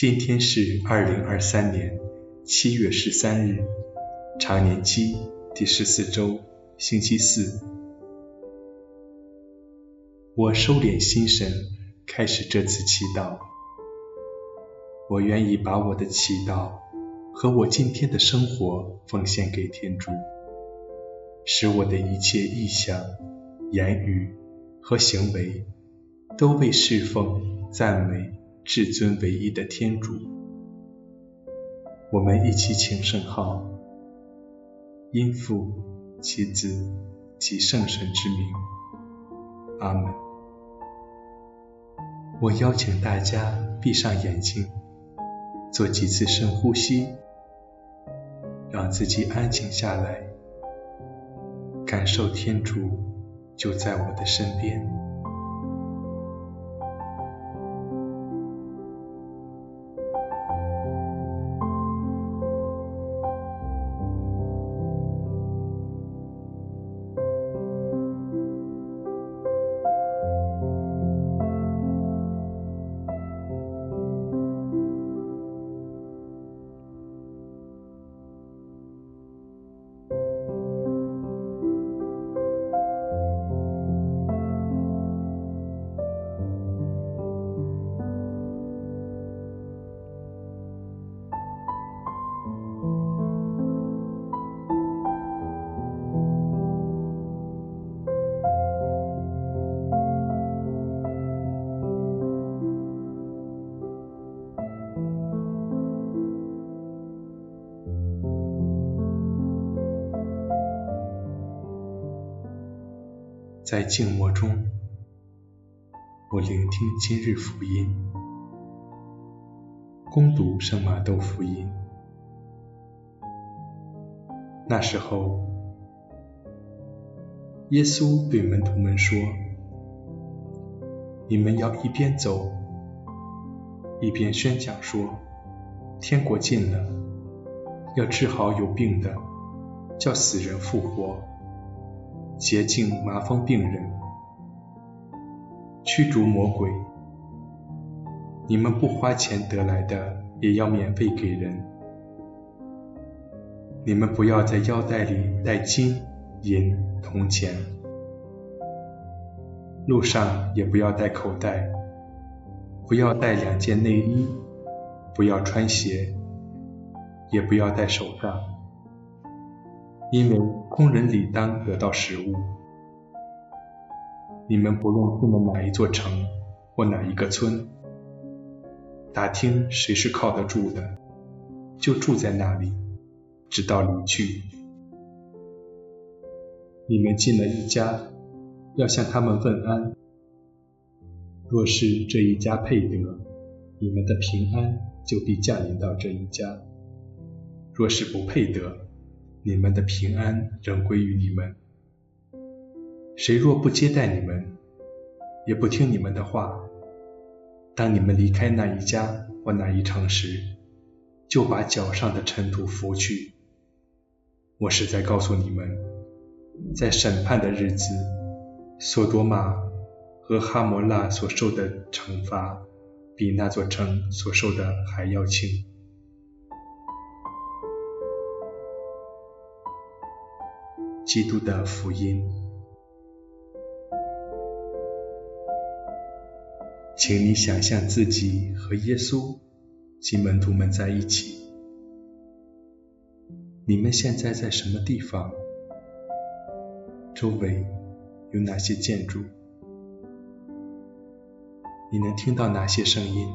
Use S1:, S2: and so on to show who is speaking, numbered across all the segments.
S1: 今天是二零二三年七月十三日，常年期第十四周，星期四。我收敛心神，开始这次祈祷。我愿意把我的祈祷和我今天的生活奉献给天主，使我的一切意向、言语和行为都为侍奉、赞美。至尊唯一的天主，我们一起请圣号，因父、其子、及圣神之名，阿门。我邀请大家闭上眼睛，做几次深呼吸，让自己安静下来，感受天主就在我的身边。在静默中，我聆听今日福音，恭读圣马窦福音。那时候，耶稣对门徒们说：“你们要一边走，一边宣讲说，天国近了，要治好有病的，叫死人复活。”洁净麻风病人，驱逐魔鬼。你们不花钱得来的，也要免费给人。你们不要在腰带里带金银铜钱，路上也不要带口袋，不要带两件内衣，不要穿鞋，也不要带手杖。因为工人理当得到食物。你们不论进了哪一座城或哪一个村，打听谁是靠得住的，就住在那里，直到离去。你们进了一家，要向他们问安。若是这一家配得，你们的平安就必降临到这一家；若是不配得，你们的平安仍归于你们。谁若不接待你们，也不听你们的话，当你们离开那一家或那一城时，就把脚上的尘土拂去。我实在告诉你们，在审判的日子，索多玛和哈摩拉所受的惩罚，比那座城所受的还要轻。基督的福音，请你想象自己和耶稣及门徒们在一起。你们现在在什么地方？周围有哪些建筑？你能听到哪些声音？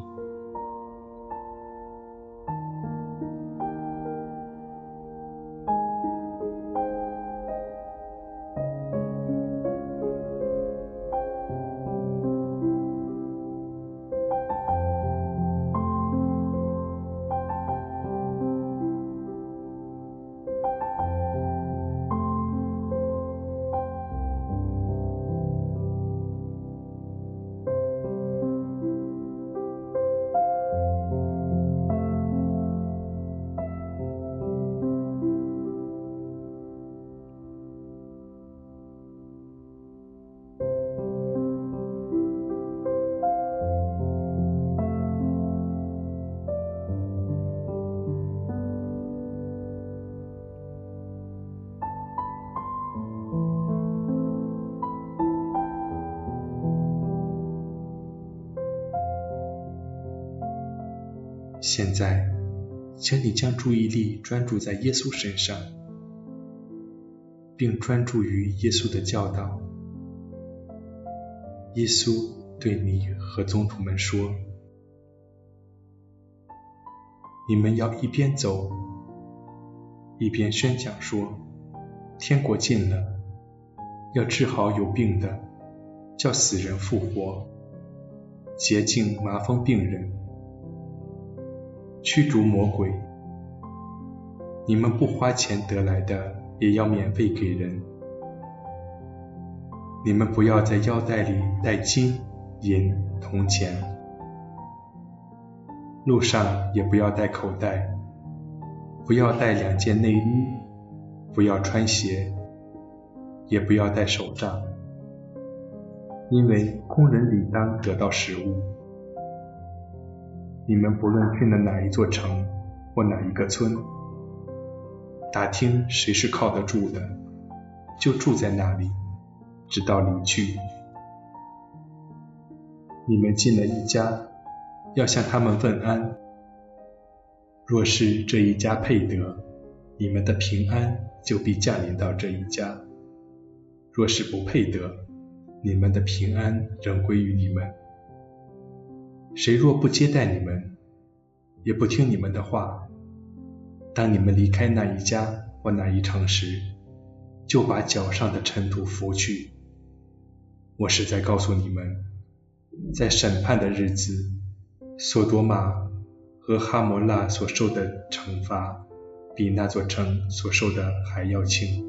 S1: 现在，请你将注意力专注在耶稣身上，并专注于耶稣的教导。耶稣对你和宗徒们说：“你们要一边走，一边宣讲说，天国近了，要治好有病的，叫死人复活，洁净麻风病人。”驱逐魔鬼，你们不花钱得来的，也要免费给人。你们不要在腰带里带金银铜钱，路上也不要带口袋，不要带两件内衣，不要穿鞋，也不要带手杖，因为工人理当得到食物。你们不论去了哪一座城或哪一个村，打听谁是靠得住的，就住在那里，直到离去。你们进了一家，要向他们问安。若是这一家配得，你们的平安就必降临到这一家；若是不配得，你们的平安仍归于你们。谁若不接待你们，也不听你们的话，当你们离开那一家或那一城时，就把脚上的尘土拂去。我实在告诉你们，在审判的日子，索多玛和哈摩拉所受的惩罚，比那座城所受的还要轻。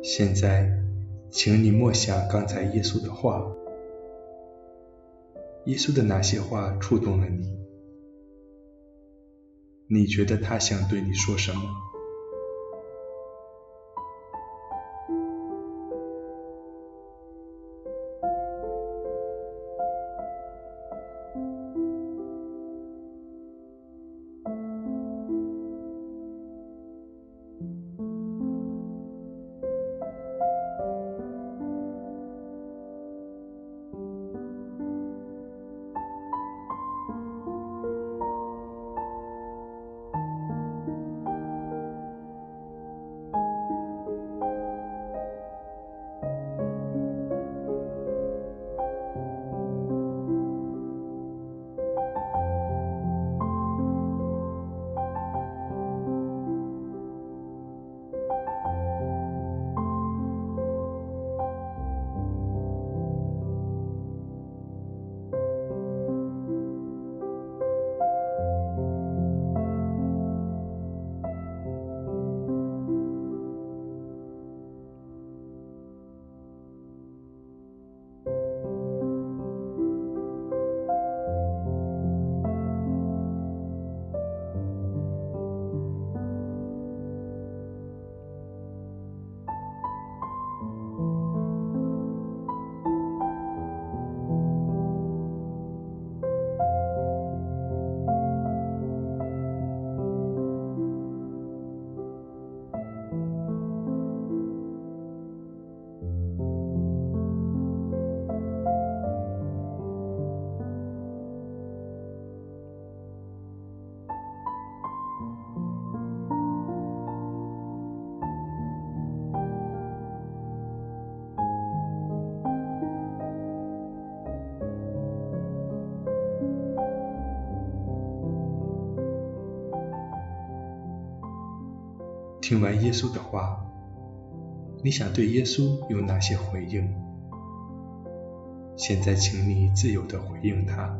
S1: 现在。请你默想刚才耶稣的话。耶稣的哪些话触动了你？你觉得他想对你说什么？听完耶稣的话，你想对耶稣有哪些回应？现在，请你自由地回应他。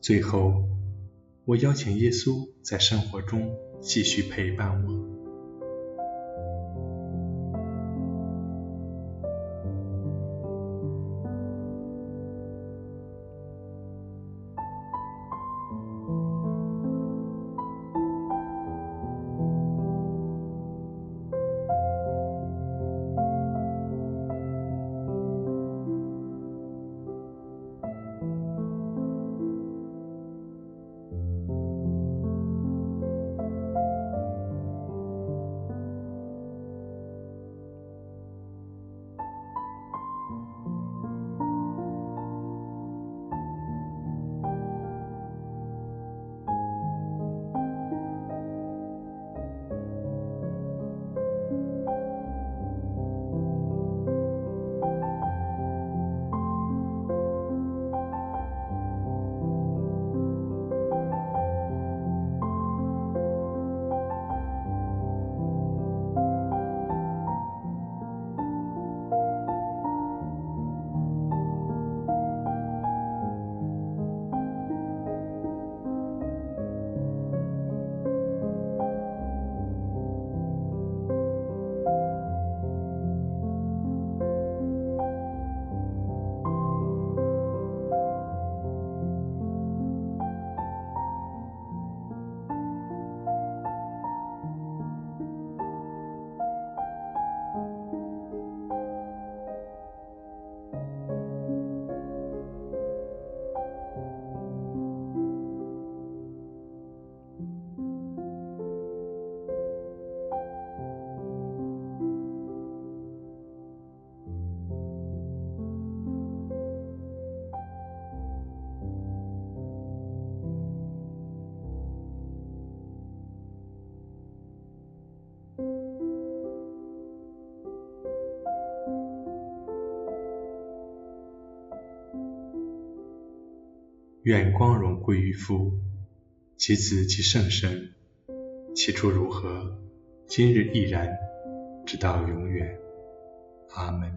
S1: 最后，我邀请耶稣在生活中继续陪伴我。愿光荣归于夫，其子，即圣身。起初如何，今日亦然，直到永远。阿门。